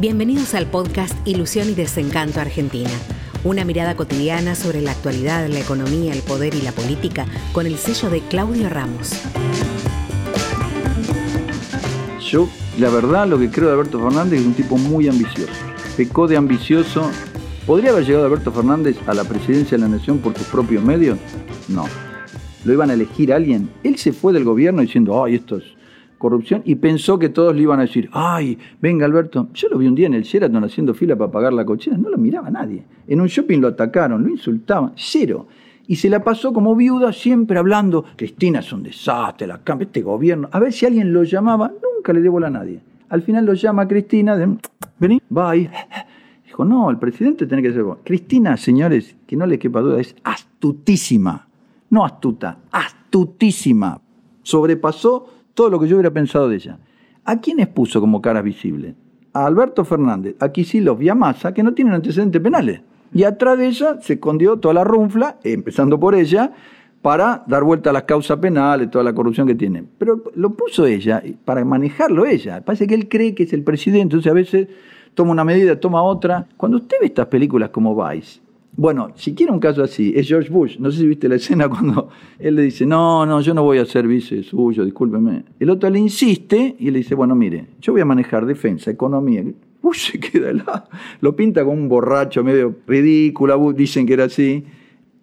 Bienvenidos al podcast Ilusión y Desencanto Argentina. Una mirada cotidiana sobre la actualidad, la economía, el poder y la política con el sello de Claudio Ramos. Yo, la verdad, lo que creo de Alberto Fernández es un tipo muy ambicioso. Pecó de ambicioso. ¿Podría haber llegado Alberto Fernández a la presidencia de la Nación por sus propios medios? No. ¿Lo iban a elegir alguien? Él se fue del gobierno diciendo, ay, esto es corrupción, y pensó que todos le iban a decir, ay, venga Alberto. Yo lo vi un día en el Sheraton haciendo fila para pagar la cochera, no lo miraba nadie. En un shopping lo atacaron, lo insultaban, cero. Y se la pasó como viuda siempre hablando, Cristina es un desastre, la cambia este gobierno. A ver si alguien lo llamaba, nunca le dio a nadie. Al final lo llama Cristina, de, vení, ahí. Dijo, no, el presidente tiene que ser. Cristina, señores, que no le quepa duda, es astutísima. No astuta, astutísima. Sobrepasó todo lo que yo hubiera pensado de ella. ¿A quiénes puso como caras visibles? A Alberto Fernández, a Kicillof y a Massa, que no tienen antecedentes penales. Y atrás de ella se escondió toda la runfla, empezando por ella, para dar vuelta a las causas penales, toda la corrupción que tienen. Pero lo puso ella, para manejarlo ella. Parece que él cree que es el presidente, entonces a veces toma una medida, toma otra. Cuando usted ve estas películas como Vice, bueno, si quiere un caso así, es George Bush. No sé si viste la escena cuando él le dice, no, no, yo no voy a ser vice suyo, discúlpeme. El otro le insiste y le dice, bueno, mire, yo voy a manejar defensa, economía. Bush se queda helado. Lo pinta como un borracho medio ridículo, dicen que era así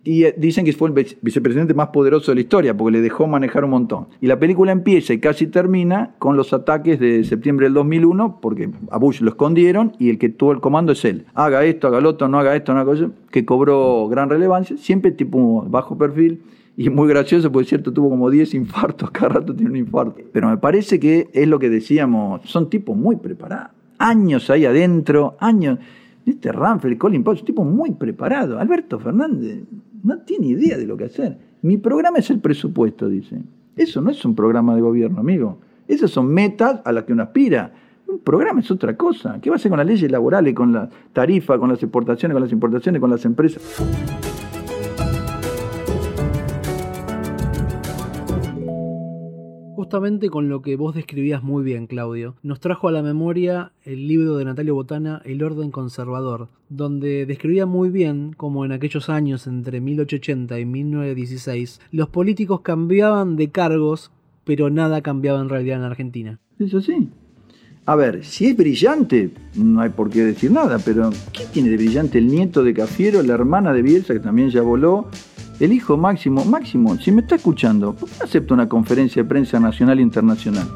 y eh, dicen que fue el vicepresidente más poderoso de la historia porque le dejó manejar un montón. Y la película empieza y casi termina con los ataques de septiembre del 2001 porque a Bush lo escondieron y el que tuvo el comando es él. Haga esto, haga lo otro, no haga esto, no haga eso, que cobró gran relevancia, siempre tipo bajo perfil. Y muy gracioso, es cierto, tuvo como 10 infartos, cada rato tiene un infarto. Pero me parece que es lo que decíamos, son tipos muy preparados. Años ahí adentro, años. Este Ramfeld, Colin Powell, un tipo muy preparado. Alberto Fernández, no tiene idea de lo que hacer. Mi programa es el presupuesto, dice. Eso no es un programa de gobierno, amigo. Esas son metas a las que uno aspira. Un programa es otra cosa. ¿Qué va a hacer con las leyes laborales, con la tarifa, con las exportaciones, con las importaciones, con las empresas? Justamente con lo que vos describías muy bien, Claudio, nos trajo a la memoria el libro de Natalio Botana, El orden conservador, donde describía muy bien cómo en aquellos años entre 1880 y 1916 los políticos cambiaban de cargos, pero nada cambiaba en realidad en Argentina. Eso sí. A ver, si es brillante, no hay por qué decir nada, pero ¿qué tiene de brillante el nieto de Cafiero, la hermana de Bielsa, que también ya voló, el hijo Máximo, Máximo, si me está escuchando, ¿por qué acepta una conferencia de prensa nacional e internacional?